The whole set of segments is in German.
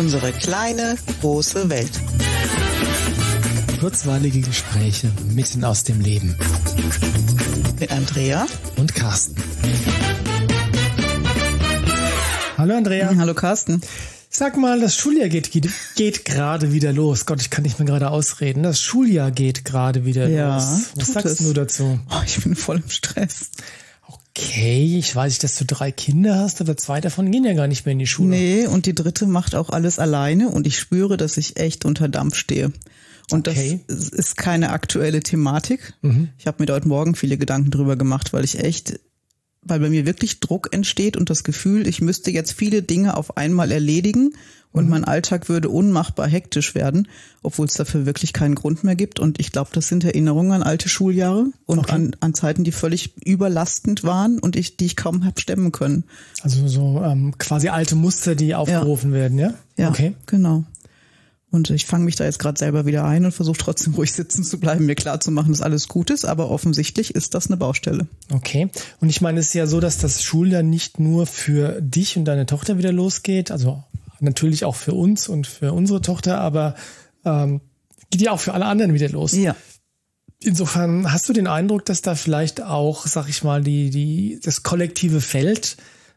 Unsere kleine, große Welt. Kurzweilige Gespräche mitten aus dem Leben. Mit Andrea und Carsten. Hallo Andrea. Hallo Carsten. Sag mal, das Schuljahr geht, geht, geht gerade wieder los. Gott, ich kann nicht mehr gerade ausreden. Das Schuljahr geht gerade wieder ja, los. Was sagst es. du dazu? Oh, ich bin voll im Stress. Okay, ich weiß nicht, dass du drei Kinder hast, aber zwei davon gehen ja gar nicht mehr in die Schule. Nee, und die dritte macht auch alles alleine und ich spüre, dass ich echt unter Dampf stehe. Und okay. das ist keine aktuelle Thematik. Mhm. Ich habe mir heute Morgen viele Gedanken drüber gemacht, weil ich echt weil bei mir wirklich Druck entsteht und das Gefühl, ich müsste jetzt viele Dinge auf einmal erledigen und mhm. mein Alltag würde unmachbar hektisch werden, obwohl es dafür wirklich keinen Grund mehr gibt. Und ich glaube, das sind Erinnerungen an alte Schuljahre und okay. an, an Zeiten, die völlig überlastend waren und ich, die ich kaum habe stemmen können. Also so ähm, quasi alte Muster, die aufgerufen ja. werden, ja? Ja, okay. genau. Und ich fange mich da jetzt gerade selber wieder ein und versuche trotzdem ruhig sitzen zu bleiben, mir klar zu machen, dass alles gut ist, aber offensichtlich ist das eine Baustelle. Okay. Und ich meine, es ist ja so, dass das Schuljahr nicht nur für dich und deine Tochter wieder losgeht, also natürlich auch für uns und für unsere Tochter, aber ähm, geht ja auch für alle anderen wieder los. Ja. Insofern hast du den Eindruck, dass da vielleicht auch, sag ich mal, die, die, das kollektive Feld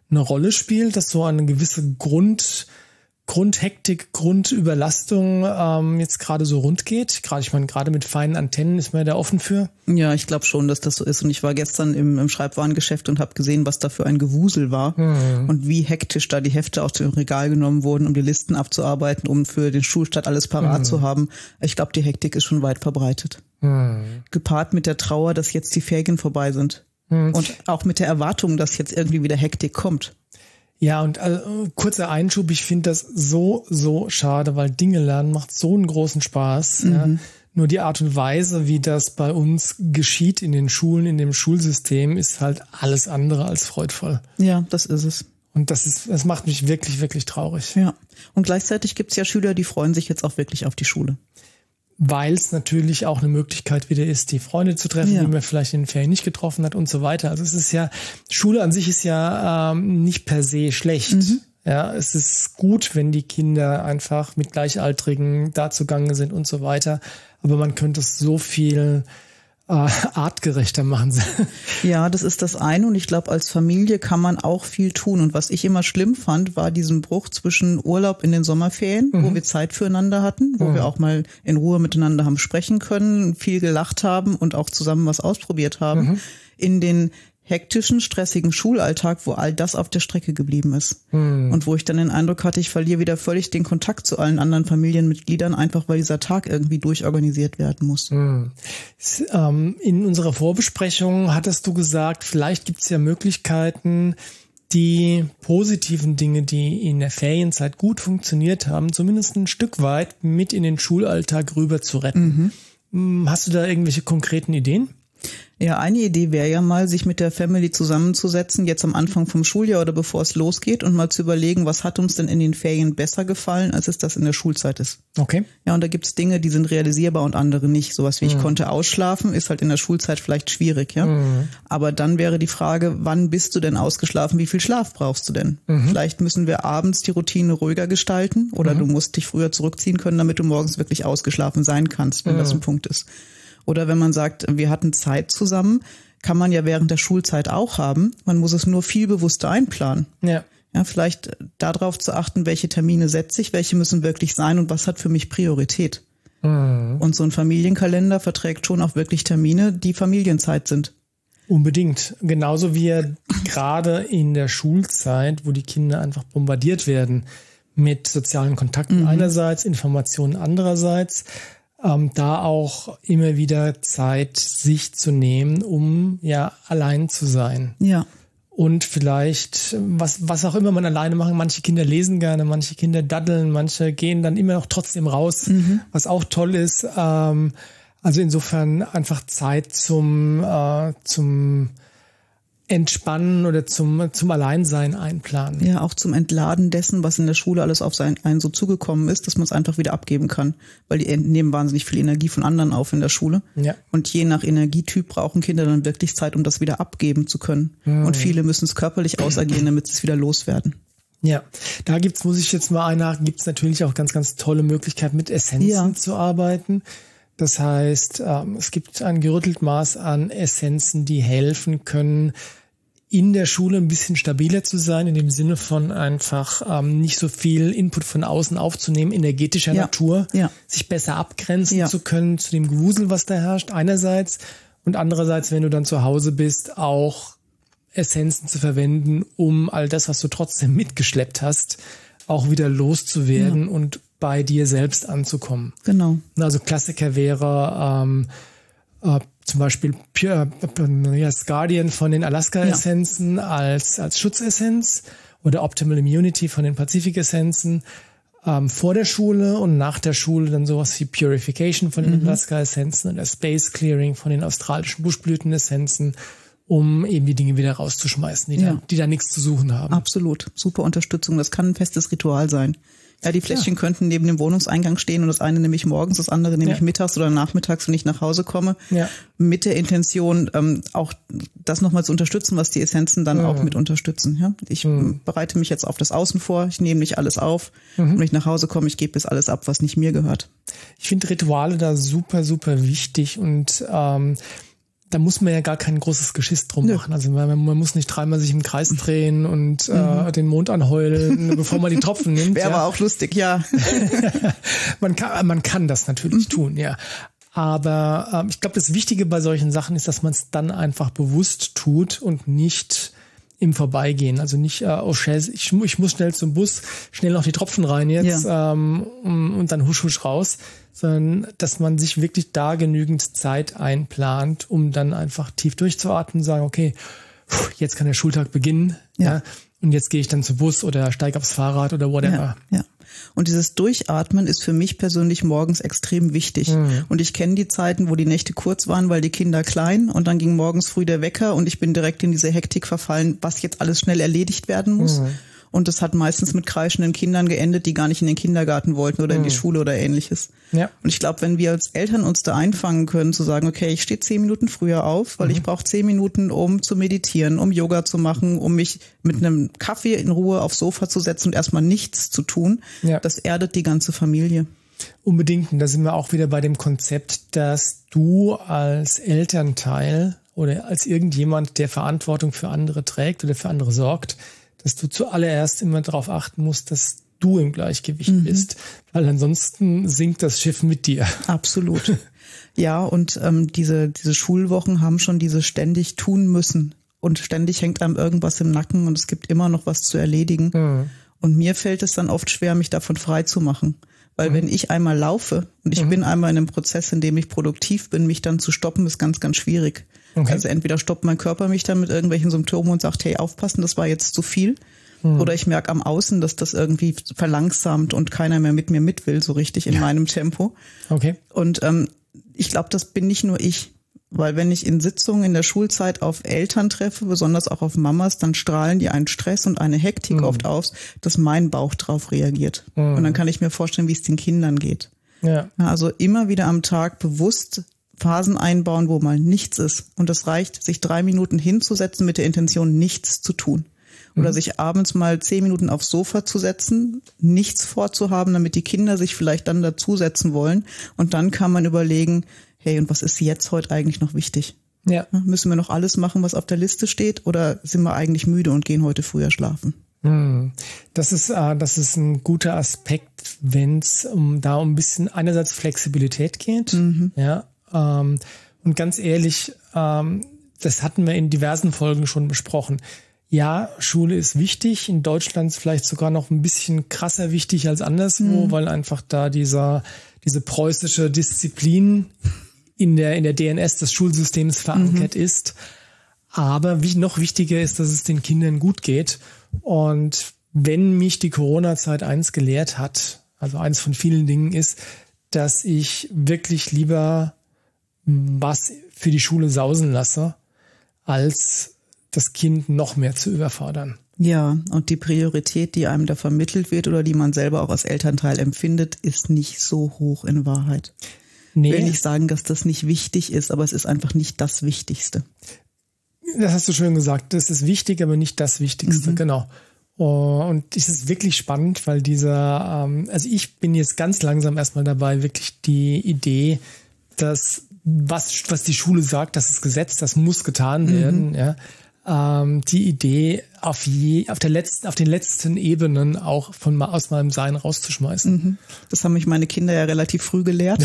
eine Rolle spielt, dass so eine gewisse Grund, Grundhektik, Grundüberlastung ähm, jetzt gerade so rund geht? Gerade, ich meine, gerade mit feinen Antennen ist man da offen für? Ja, ich glaube schon, dass das so ist. Und ich war gestern im, im Schreibwarengeschäft und habe gesehen, was da für ein Gewusel war mhm. und wie hektisch da die Hefte aus dem Regal genommen wurden, um die Listen abzuarbeiten, um für den Schulstart alles parat mhm. zu haben. Ich glaube, die Hektik ist schon weit verbreitet. Mhm. Gepaart mit der Trauer, dass jetzt die Ferien vorbei sind. Mhm. Und auch mit der Erwartung, dass jetzt irgendwie wieder Hektik kommt. Ja, und äh, kurzer Einschub, ich finde das so, so schade, weil Dinge lernen macht so einen großen Spaß. Mhm. Ja. Nur die Art und Weise, wie das bei uns geschieht in den Schulen, in dem Schulsystem, ist halt alles andere als freudvoll. Ja, das ist es. Und das ist, das macht mich wirklich, wirklich traurig. Ja. Und gleichzeitig gibt's ja Schüler, die freuen sich jetzt auch wirklich auf die Schule weil es natürlich auch eine Möglichkeit wieder ist, die Freunde zu treffen, ja. die man vielleicht in den Ferien nicht getroffen hat und so weiter. Also es ist ja, Schule an sich ist ja ähm, nicht per se schlecht. Mhm. Ja, es ist gut, wenn die Kinder einfach mit Gleichaltrigen da zugange sind und so weiter. Aber man könnte es so viel äh, artgerechter machen. ja, das ist das eine und ich glaube, als Familie kann man auch viel tun. Und was ich immer schlimm fand, war diesen Bruch zwischen Urlaub in den Sommerferien, mhm. wo wir Zeit füreinander hatten, wo mhm. wir auch mal in Ruhe miteinander haben sprechen können, viel gelacht haben und auch zusammen was ausprobiert haben, mhm. in den hektischen, stressigen Schulalltag, wo all das auf der Strecke geblieben ist. Hm. Und wo ich dann den Eindruck hatte, ich verliere wieder völlig den Kontakt zu allen anderen Familienmitgliedern, einfach weil dieser Tag irgendwie durchorganisiert werden muss. Hm. Ähm, in unserer Vorbesprechung hattest du gesagt, vielleicht gibt es ja Möglichkeiten, die positiven Dinge, die in der Ferienzeit gut funktioniert haben, zumindest ein Stück weit mit in den Schulalltag rüber zu retten. Mhm. Hm, hast du da irgendwelche konkreten Ideen? Ja, eine Idee wäre ja mal, sich mit der Family zusammenzusetzen, jetzt am Anfang vom Schuljahr oder bevor es losgeht und mal zu überlegen, was hat uns denn in den Ferien besser gefallen, als es das in der Schulzeit ist. Okay. Ja, und da gibt's Dinge, die sind realisierbar und andere nicht. Sowas wie mhm. ich konnte ausschlafen, ist halt in der Schulzeit vielleicht schwierig, ja. Mhm. Aber dann wäre die Frage, wann bist du denn ausgeschlafen? Wie viel Schlaf brauchst du denn? Mhm. Vielleicht müssen wir abends die Routine ruhiger gestalten oder mhm. du musst dich früher zurückziehen können, damit du morgens wirklich ausgeschlafen sein kannst, wenn das mhm. ein Punkt ist. Oder wenn man sagt, wir hatten Zeit zusammen, kann man ja während der Schulzeit auch haben. Man muss es nur viel bewusster einplanen. Ja. Ja, vielleicht darauf zu achten, welche Termine setze ich, welche müssen wirklich sein und was hat für mich Priorität. Mhm. Und so ein Familienkalender verträgt schon auch wirklich Termine, die Familienzeit sind. Unbedingt. Genauso wie er gerade in der Schulzeit, wo die Kinder einfach bombardiert werden mit sozialen Kontakten mhm. einerseits, Informationen andererseits, ähm, da auch immer wieder Zeit sich zu nehmen, um ja allein zu sein. Ja. Und vielleicht, was, was auch immer man alleine machen. Manche Kinder lesen gerne, manche Kinder daddeln, manche gehen dann immer noch trotzdem raus, mhm. was auch toll ist. Ähm, also insofern einfach Zeit zum, äh, zum Entspannen oder zum, zum Alleinsein einplanen. Ja, auch zum Entladen dessen, was in der Schule alles auf sein, einen so zugekommen ist, dass man es einfach wieder abgeben kann. Weil die nehmen wahnsinnig viel Energie von anderen auf in der Schule. Ja. Und je nach Energietyp brauchen Kinder dann wirklich Zeit, um das wieder abgeben zu können. Mhm. Und viele müssen es körperlich ausagieren, damit sie es wieder loswerden. Ja, da gibt's, muss ich jetzt mal einhaken, gibt's natürlich auch ganz, ganz tolle Möglichkeiten, mit Essenzen ja. zu arbeiten. Das heißt, ähm, es gibt ein gerüttelt Maß an Essenzen, die helfen können, in der Schule ein bisschen stabiler zu sein, in dem Sinne von einfach ähm, nicht so viel Input von außen aufzunehmen, energetischer ja. Natur, ja. sich besser abgrenzen ja. zu können zu dem Gewusel, was da herrscht, einerseits. Und andererseits, wenn du dann zu Hause bist, auch Essenzen zu verwenden, um all das, was du trotzdem mitgeschleppt hast, auch wieder loszuwerden und bei dir selbst anzukommen. Genau. Also Klassiker wäre ähm, äh, zum Beispiel Pure, äh, Guardian von den Alaska-Essenzen ja. als, als Schutzessenz oder Optimal Immunity von den Pazifik-Essenzen ähm, vor der Schule und nach der Schule dann sowas wie Purification von den mhm. Alaska-Essenzen oder Space Clearing von den australischen Buschblüten-Essenzen, um eben die Dinge wieder rauszuschmeißen, die, ja. da, die da nichts zu suchen haben. Absolut. Super Unterstützung. Das kann ein festes Ritual sein. Ja, die Fläschchen ja. könnten neben dem Wohnungseingang stehen und das eine nehme ich morgens, das andere nehme ja. ich mittags oder nachmittags, wenn ich nach Hause komme. Ja. Mit der Intention, ähm, auch das nochmal zu unterstützen, was die Essenzen dann mhm. auch mit unterstützen. Ja? Ich mhm. bereite mich jetzt auf das Außen vor, ich nehme nicht alles auf. Mhm. Wenn ich nach Hause komme, ich gebe bis alles ab, was nicht mir gehört. Ich finde Rituale da super, super wichtig und ähm, da muss man ja gar kein großes Geschiss drum Nö. machen. Also man, man, muss nicht dreimal sich im Kreis drehen und äh, mhm. äh, den Mond anheulen, bevor man die Tropfen nimmt. Wäre ja. aber auch lustig, ja. man, kann, man kann das natürlich mhm. tun, ja. Aber ähm, ich glaube, das Wichtige bei solchen Sachen ist, dass man es dann einfach bewusst tut und nicht im Vorbeigehen. Also nicht, äh, oh scheiße, ich, ich muss schnell zum Bus, schnell noch die Tropfen rein jetzt ja. ähm, und dann husch husch raus, sondern dass man sich wirklich da genügend Zeit einplant, um dann einfach tief durchzuatmen und sagen, okay, jetzt kann der Schultag beginnen, ja, ja und jetzt gehe ich dann zum Bus oder steige aufs Fahrrad oder whatever. Ja, ja. Und dieses Durchatmen ist für mich persönlich morgens extrem wichtig. Mhm. Und ich kenne die Zeiten, wo die Nächte kurz waren, weil die Kinder klein und dann ging morgens früh der Wecker und ich bin direkt in diese Hektik verfallen, was jetzt alles schnell erledigt werden muss. Mhm. Und das hat meistens mit kreischenden Kindern geendet, die gar nicht in den Kindergarten wollten oder in die mhm. Schule oder ähnliches. Ja. Und ich glaube, wenn wir als Eltern uns da einfangen können, zu sagen, okay, ich stehe zehn Minuten früher auf, weil mhm. ich brauche zehn Minuten, um zu meditieren, um Yoga zu machen, um mich mit einem Kaffee in Ruhe aufs Sofa zu setzen und erstmal nichts zu tun, ja. das erdet die ganze Familie. Unbedingt. Und da sind wir auch wieder bei dem Konzept, dass du als Elternteil oder als irgendjemand, der Verantwortung für andere trägt oder für andere sorgt, dass du zuallererst immer darauf achten musst, dass du im Gleichgewicht mhm. bist, weil ansonsten sinkt das Schiff mit dir. Absolut. Ja, und ähm, diese, diese Schulwochen haben schon diese ständig tun müssen. Und ständig hängt einem irgendwas im Nacken und es gibt immer noch was zu erledigen. Mhm. Und mir fällt es dann oft schwer, mich davon frei zu machen. Weil mhm. wenn ich einmal laufe und ich mhm. bin einmal in einem Prozess, in dem ich produktiv bin, mich dann zu stoppen, ist ganz, ganz schwierig. Okay. Also entweder stoppt mein Körper mich dann mit irgendwelchen Symptomen und sagt, hey, aufpassen, das war jetzt zu viel. Mhm. Oder ich merke am Außen, dass das irgendwie verlangsamt und keiner mehr mit mir mit will, so richtig in ja. meinem Tempo. Okay. Und ähm, ich glaube, das bin nicht nur ich. Weil wenn ich in Sitzungen in der Schulzeit auf Eltern treffe, besonders auch auf Mamas, dann strahlen die einen Stress und eine Hektik mhm. oft aus, dass mein Bauch drauf reagiert. Mhm. Und dann kann ich mir vorstellen, wie es den Kindern geht. Ja. Also immer wieder am Tag bewusst Phasen einbauen, wo mal nichts ist. Und es reicht, sich drei Minuten hinzusetzen mit der Intention, nichts zu tun. Oder mhm. sich abends mal zehn Minuten aufs Sofa zu setzen, nichts vorzuhaben, damit die Kinder sich vielleicht dann dazusetzen wollen. Und dann kann man überlegen, hey, und was ist jetzt heute eigentlich noch wichtig? Ja. Müssen wir noch alles machen, was auf der Liste steht, oder sind wir eigentlich müde und gehen heute früher schlafen? Mhm. Das ist, äh, das ist ein guter Aspekt, wenn es um, da um ein bisschen einerseits Flexibilität geht, mhm. ja, ähm, und ganz ehrlich, ähm, das hatten wir in diversen Folgen schon besprochen. Ja, Schule ist wichtig, in Deutschland vielleicht sogar noch ein bisschen krasser wichtig als anderswo, mhm. weil einfach da dieser, diese preußische Disziplin in der, in der DNS des Schulsystems verankert mhm. ist. Aber wie noch wichtiger ist, dass es den Kindern gut geht. Und wenn mich die Corona-Zeit eins gelehrt hat, also eins von vielen Dingen ist, dass ich wirklich lieber was für die Schule sausen lasse, als das Kind noch mehr zu überfordern. Ja, und die Priorität, die einem da vermittelt wird oder die man selber auch als Elternteil empfindet, ist nicht so hoch in Wahrheit. Nee. Ich will nicht sagen, dass das nicht wichtig ist, aber es ist einfach nicht das Wichtigste. Das hast du schön gesagt. Das ist wichtig, aber nicht das Wichtigste, mhm. genau. Oh, und es ist wirklich spannend, weil dieser, ähm, also ich bin jetzt ganz langsam erstmal dabei, wirklich die Idee, dass was, was die Schule sagt, das ist Gesetz, das muss getan werden, mhm. ja ähm, die Idee, auf, je, auf, der letzten, auf den letzten Ebenen auch von aus meinem Sein rauszuschmeißen. Mhm. Das haben mich meine Kinder ja relativ früh gelehrt.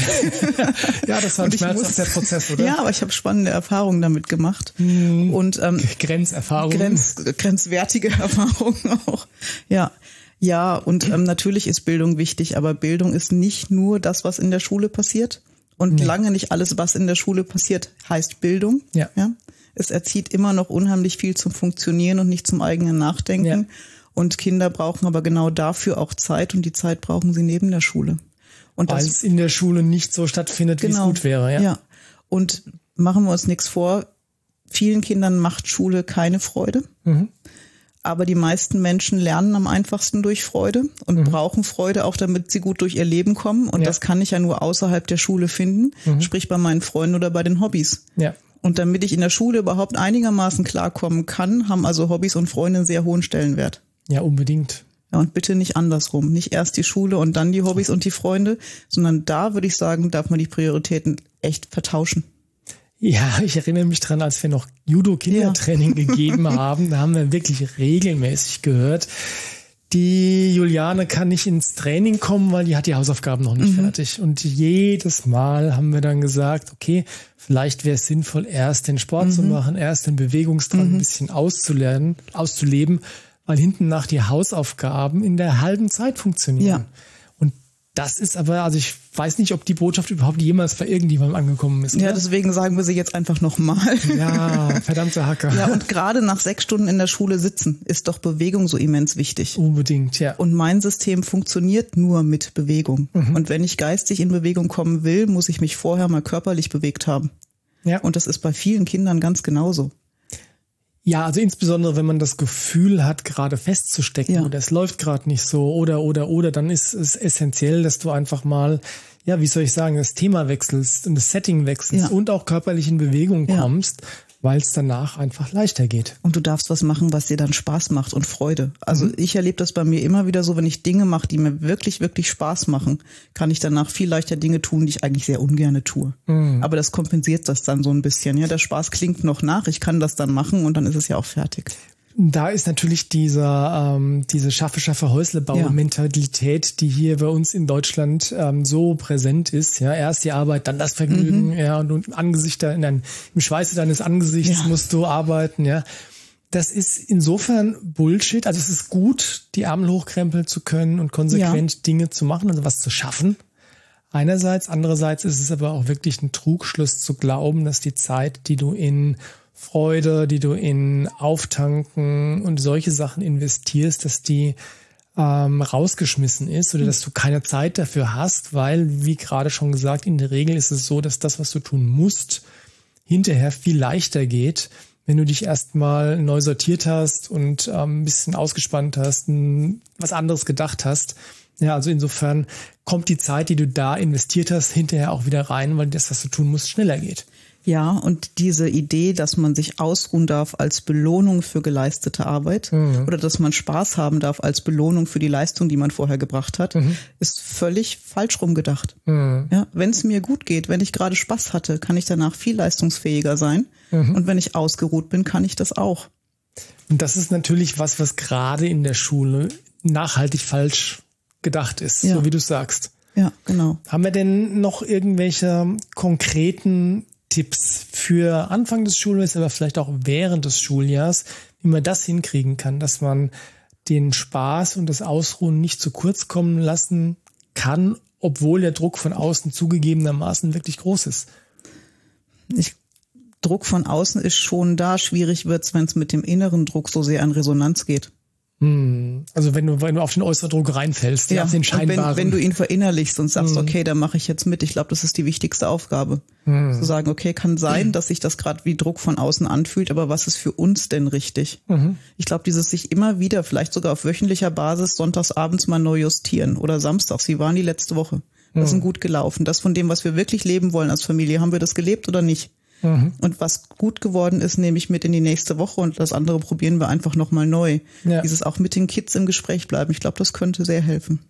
ja, das war ein schmerzhafter Prozess, oder? Ja, aber ich habe spannende Erfahrungen damit gemacht. Mhm. Und ähm, Grenzerfahrungen. Grenz, grenzwertige Erfahrungen auch. Ja. Ja, und ähm, natürlich ist Bildung wichtig, aber Bildung ist nicht nur das, was in der Schule passiert. Und nee. lange nicht alles, was in der Schule passiert, heißt Bildung. Ja. ja? es erzieht immer noch unheimlich viel zum Funktionieren und nicht zum eigenen Nachdenken. Ja. Und Kinder brauchen aber genau dafür auch Zeit und die Zeit brauchen sie neben der Schule. Und Weil es in der Schule nicht so stattfindet, genau, wie es genau. gut wäre. Ja. ja. Und machen wir uns nichts vor, vielen Kindern macht Schule keine Freude. Mhm. Aber die meisten Menschen lernen am einfachsten durch Freude und mhm. brauchen Freude auch, damit sie gut durch ihr Leben kommen. Und ja. das kann ich ja nur außerhalb der Schule finden, mhm. sprich bei meinen Freunden oder bei den Hobbys. Ja. Und damit ich in der Schule überhaupt einigermaßen klarkommen kann, haben also Hobbys und Freunde einen sehr hohen Stellenwert. Ja, unbedingt. Ja, und bitte nicht andersrum. Nicht erst die Schule und dann die Hobbys und die Freunde, sondern da würde ich sagen, darf man die Prioritäten echt vertauschen. Ja, ich erinnere mich dran, als wir noch Judo-Kindertraining ja. gegeben haben, da haben wir wirklich regelmäßig gehört, die Juliane kann nicht ins Training kommen, weil die hat die Hausaufgaben noch nicht mhm. fertig. Und jedes Mal haben wir dann gesagt, okay, vielleicht wäre es sinnvoll, erst den Sport mhm. zu machen, erst den Bewegungsdrang mhm. ein bisschen auszulernen, auszuleben, weil hinten nach die Hausaufgaben in der halben Zeit funktionieren. Ja. Das ist aber, also ich weiß nicht, ob die Botschaft überhaupt jemals bei irgendjemandem angekommen ist. Oder? Ja, deswegen sagen wir sie jetzt einfach nochmal. Ja, verdammte Hacker. Ja, und gerade nach sechs Stunden in der Schule sitzen ist doch Bewegung so immens wichtig. Unbedingt, ja. Und mein System funktioniert nur mit Bewegung. Mhm. Und wenn ich geistig in Bewegung kommen will, muss ich mich vorher mal körperlich bewegt haben. Ja. Und das ist bei vielen Kindern ganz genauso. Ja, also insbesondere wenn man das Gefühl hat, gerade festzustecken ja. oder es läuft gerade nicht so oder oder oder, dann ist es essentiell, dass du einfach mal, ja, wie soll ich sagen, das Thema wechselst und das Setting wechselst ja. und auch körperlich in Bewegung kommst, ja weil es danach einfach leichter geht. Und du darfst was machen, was dir dann Spaß macht und Freude. Also mhm. ich erlebe das bei mir immer wieder so, wenn ich Dinge mache, die mir wirklich, wirklich Spaß machen, kann ich danach viel leichter Dinge tun, die ich eigentlich sehr ungerne tue. Mhm. Aber das kompensiert das dann so ein bisschen. Ja, der Spaß klingt noch nach, ich kann das dann machen und dann ist es ja auch fertig da ist natürlich dieser, ähm, diese schaffe, schaffe Häuslebau-Mentalität, ja. die hier bei uns in Deutschland ähm, so präsent ist. Ja, erst die Arbeit, dann das Vergnügen, mhm. ja, und, und Angesicht, in dein, im Schweiße deines Angesichts ja. musst du arbeiten, ja. Das ist insofern Bullshit. Also es ist gut, die Arme hochkrempeln zu können und konsequent ja. Dinge zu machen, also was zu schaffen. Einerseits, andererseits ist es aber auch wirklich ein Trugschluss zu glauben, dass die Zeit, die du in Freude, die du in Auftanken und solche Sachen investierst, dass die ähm, rausgeschmissen ist oder dass du keine Zeit dafür hast, weil, wie gerade schon gesagt, in der Regel ist es so, dass das, was du tun musst, hinterher viel leichter geht, wenn du dich erstmal neu sortiert hast und ähm, ein bisschen ausgespannt hast, ein, was anderes gedacht hast. Ja, also insofern kommt die Zeit, die du da investiert hast, hinterher auch wieder rein, weil das, was du tun musst, schneller geht. Ja, und diese Idee, dass man sich ausruhen darf als Belohnung für geleistete Arbeit mhm. oder dass man Spaß haben darf als Belohnung für die Leistung, die man vorher gebracht hat, mhm. ist völlig falsch rumgedacht. Mhm. Ja, wenn es mir gut geht, wenn ich gerade Spaß hatte, kann ich danach viel leistungsfähiger sein. Mhm. Und wenn ich ausgeruht bin, kann ich das auch. Und das ist natürlich was, was gerade in der Schule nachhaltig falsch gedacht ist, ja. so wie du sagst. Ja, genau. Haben wir denn noch irgendwelche konkreten Tipps für Anfang des Schuljahres, aber vielleicht auch während des Schuljahrs, wie man das hinkriegen kann, dass man den Spaß und das Ausruhen nicht zu kurz kommen lassen kann, obwohl der Druck von außen zugegebenermaßen wirklich groß ist. Ich, Druck von außen ist schon da. Schwierig wird's, wenn es mit dem inneren Druck so sehr an Resonanz geht. Hm. Also wenn du, wenn du auf den äußeren Druck reinfällst, ja, auf den scheinbaren. Wenn, wenn du ihn verinnerlichst und sagst, hm. okay, dann mache ich jetzt mit. Ich glaube, das ist die wichtigste Aufgabe. Hm. Zu sagen, okay, kann sein, dass sich das gerade wie Druck von außen anfühlt, aber was ist für uns denn richtig? Mhm. Ich glaube, dieses sich immer wieder, vielleicht sogar auf wöchentlicher Basis, sonntags abends mal neu justieren oder samstags. Wie waren die letzte Woche? Das mhm. sind gut gelaufen. Das von dem, was wir wirklich leben wollen als Familie, haben wir das gelebt oder nicht? Mhm. Und was gut geworden ist, nehme ich mit in die nächste Woche und das andere probieren wir einfach nochmal neu. Ja. Dieses auch mit den Kids im Gespräch bleiben, ich glaube, das könnte sehr helfen.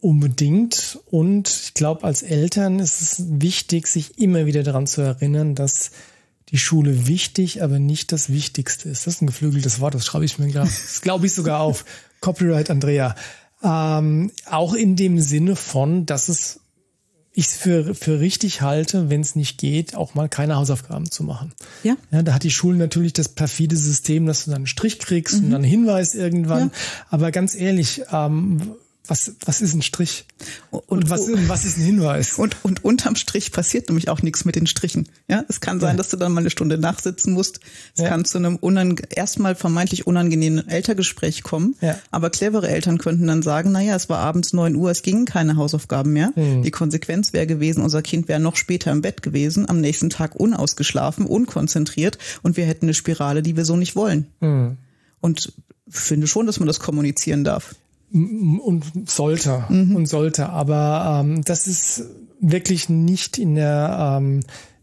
Unbedingt. Und ich glaube, als Eltern ist es wichtig, sich immer wieder daran zu erinnern, dass die Schule wichtig, aber nicht das Wichtigste ist. Das ist ein geflügeltes Wort, das schreibe ich mir gerade. Das glaube ich sogar auf. Copyright Andrea. Ähm, auch in dem Sinne von, dass es ich es für, für richtig halte, wenn es nicht geht, auch mal keine Hausaufgaben zu machen. Ja. ja. Da hat die Schule natürlich das perfide System, dass du dann einen Strich kriegst mhm. und dann einen Hinweis irgendwann. Ja. Aber ganz ehrlich, ähm, was, was ist ein Strich? Und, und was, oh. was ist ein Hinweis? Und, und unterm Strich passiert nämlich auch nichts mit den Strichen. Ja, es kann sein, ja. dass du dann mal eine Stunde nachsitzen musst. Es ja. kann zu einem unang erstmal vermeintlich unangenehmen Elterngespräch kommen. Ja. Aber clevere Eltern könnten dann sagen, naja, es war abends neun Uhr, es gingen keine Hausaufgaben mehr. Mhm. Die Konsequenz wäre gewesen, unser Kind wäre noch später im Bett gewesen, am nächsten Tag unausgeschlafen, unkonzentriert und wir hätten eine Spirale, die wir so nicht wollen. Mhm. Und finde schon, dass man das kommunizieren darf und sollte mhm. und sollte, aber ähm, das ist wirklich nicht in der ähm,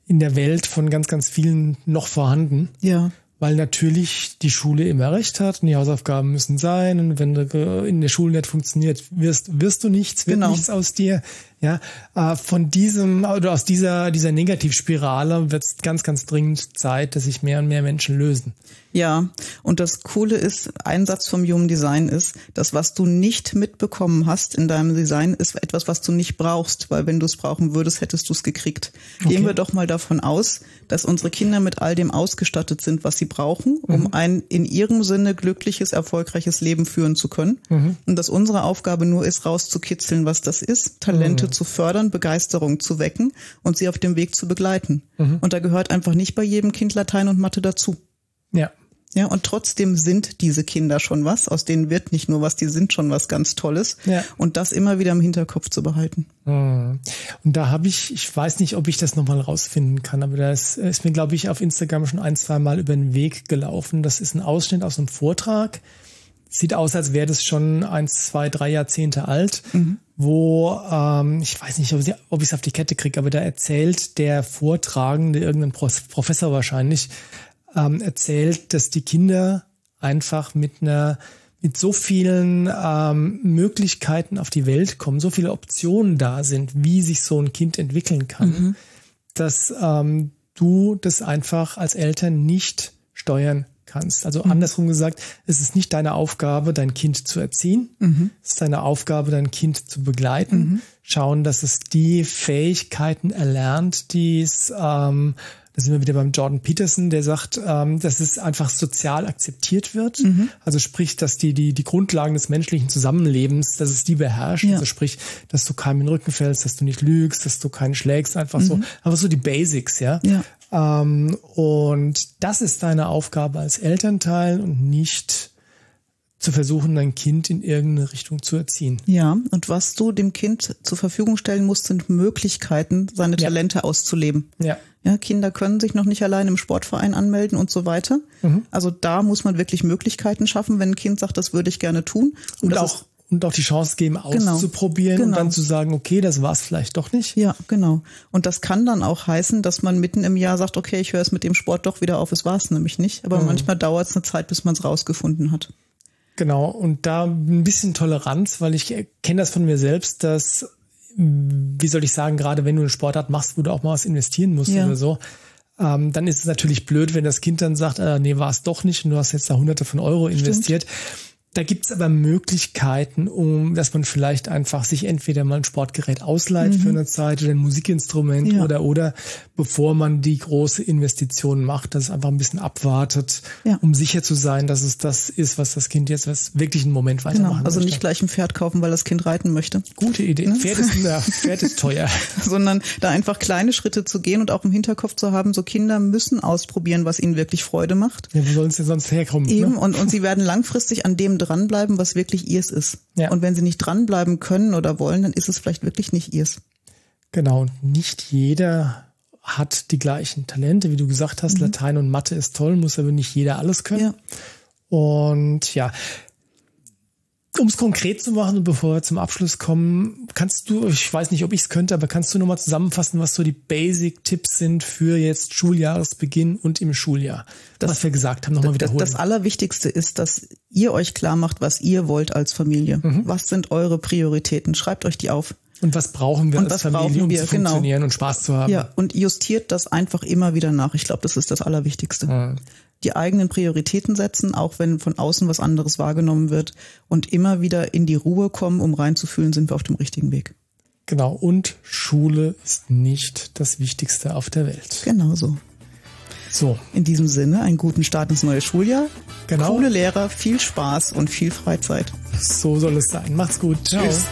in der Welt von ganz ganz vielen noch vorhanden. Ja. Weil natürlich die Schule immer recht hat und die Hausaufgaben müssen sein und wenn du in der Schule nicht funktioniert, wirst wirst du nichts, wird genau. nichts aus dir. Ja, äh, von diesem oder aus dieser dieser Negativspirale wird es ganz ganz dringend Zeit, dass sich mehr und mehr Menschen lösen. Ja, und das Coole ist, ein Satz vom Human Design ist, das, was du nicht mitbekommen hast in deinem Design, ist etwas, was du nicht brauchst, weil wenn du es brauchen würdest, hättest du es gekriegt. Okay. Gehen wir doch mal davon aus, dass unsere Kinder mit all dem ausgestattet sind, was sie brauchen, um mhm. ein in ihrem Sinne glückliches, erfolgreiches Leben führen zu können. Mhm. Und dass unsere Aufgabe nur ist, rauszukitzeln, was das ist, Talente mhm. Zu fördern, Begeisterung zu wecken und sie auf dem Weg zu begleiten. Mhm. Und da gehört einfach nicht bei jedem Kind Latein und Mathe dazu. Ja. Ja, und trotzdem sind diese Kinder schon was. Aus denen wird nicht nur was, die sind schon was ganz Tolles. Ja. Und das immer wieder im Hinterkopf zu behalten. Hm. Und da habe ich, ich weiß nicht, ob ich das nochmal rausfinden kann, aber das ist mir, glaube ich, auf Instagram schon ein, zwei Mal über den Weg gelaufen. Das ist ein Ausschnitt aus einem Vortrag. Sieht aus, als wäre das schon eins, zwei, drei Jahrzehnte alt, mhm. wo ähm, ich weiß nicht, ob ich es auf die Kette kriege, aber da erzählt der Vortragende, irgendein Professor wahrscheinlich, ähm, erzählt, dass die Kinder einfach mit einer mit so vielen ähm, Möglichkeiten auf die Welt kommen, so viele Optionen da sind, wie sich so ein Kind entwickeln kann, mhm. dass ähm, du das einfach als Eltern nicht steuern kannst. Also mhm. andersrum gesagt, es ist nicht deine Aufgabe, dein Kind zu erziehen. Mhm. Es ist deine Aufgabe, dein Kind zu begleiten. Mhm. Schauen, dass es die Fähigkeiten erlernt, die es ähm, da sind wir wieder beim Jordan Peterson, der sagt, ähm, dass es einfach sozial akzeptiert wird. Mhm. Also sprich, dass die, die, die Grundlagen des menschlichen Zusammenlebens, dass es die beherrscht. Ja. Also sprich, dass du keinem in den Rücken fällst, dass du nicht lügst, dass du keinen schlägst, einfach mhm. so, einfach so die Basics, ja. ja. Ähm, und das ist deine Aufgabe als Elternteil und nicht zu versuchen, dein Kind in irgendeine Richtung zu erziehen. Ja, und was du dem Kind zur Verfügung stellen musst, sind Möglichkeiten, seine Talente ja. auszuleben. Ja. Ja, Kinder können sich noch nicht allein im Sportverein anmelden und so weiter. Mhm. Also da muss man wirklich Möglichkeiten schaffen, wenn ein Kind sagt, das würde ich gerne tun. Und, und auch und auch die Chance geben, genau. auszuprobieren genau. und dann zu sagen, okay, das war es vielleicht doch nicht. Ja, genau. Und das kann dann auch heißen, dass man mitten im Jahr sagt, okay, ich höre es mit dem Sport doch wieder auf, es war es nämlich nicht. Aber mhm. manchmal dauert es eine Zeit, bis man es rausgefunden hat. Genau, und da ein bisschen Toleranz, weil ich kenne das von mir selbst, dass, wie soll ich sagen, gerade wenn du eine Sportart machst, wo du auch mal was investieren musst ja. oder so, ähm, dann ist es natürlich blöd, wenn das Kind dann sagt, äh, nee, war es doch nicht und du hast jetzt da hunderte von Euro investiert. Stimmt. Da gibt's aber Möglichkeiten, um, dass man vielleicht einfach sich entweder mal ein Sportgerät ausleiht mhm. für eine Zeit oder ein Musikinstrument ja. oder oder bevor man die große Investition macht, dass es einfach ein bisschen abwartet, ja. um sicher zu sein, dass es das ist, was das Kind jetzt was wirklich einen Moment weitermachen genau. Also möchte. nicht gleich ein Pferd kaufen, weil das Kind reiten möchte. Gute Idee. Ne? Pferd ist, ja, Pferd ist teuer. Sondern da einfach kleine Schritte zu gehen und auch im Hinterkopf zu haben, so Kinder müssen ausprobieren, was ihnen wirklich Freude macht. Ja, wo sollen sie sonst herkommen? Eben, ne? und, und sie werden langfristig an dem dranbleiben, was wirklich ihrs ist. Ja. Und wenn sie nicht dranbleiben können oder wollen, dann ist es vielleicht wirklich nicht ihrs. Genau, nicht jeder hat die gleichen Talente, wie du gesagt hast. Mhm. Latein und Mathe ist toll, muss aber nicht jeder alles können. Ja. Und ja, um es konkret zu machen und bevor wir zum Abschluss kommen, kannst du, ich weiß nicht, ob ich es könnte, aber kannst du nochmal zusammenfassen, was so die Basic-Tipps sind für jetzt Schuljahresbeginn und im Schuljahr? Das, was wir gesagt haben, nochmal wiederholen. Das, das Allerwichtigste ist, dass ihr euch klar macht, was ihr wollt als Familie. Mhm. Was sind eure Prioritäten? Schreibt euch die auf. Und was brauchen wir und als Familie, um wir? zu genau. funktionieren genau. und Spaß zu haben? Ja, und justiert das einfach immer wieder nach. Ich glaube, das ist das Allerwichtigste. Mhm die eigenen Prioritäten setzen, auch wenn von außen was anderes wahrgenommen wird und immer wieder in die Ruhe kommen, um reinzufühlen, sind wir auf dem richtigen Weg. Genau, und Schule ist nicht das Wichtigste auf der Welt. Genau so. So. In diesem Sinne, einen guten Start ins neue Schuljahr. Genau. Coole Lehrer, viel Spaß und viel Freizeit. So soll es sein. Macht's gut. Ciao. Tschüss.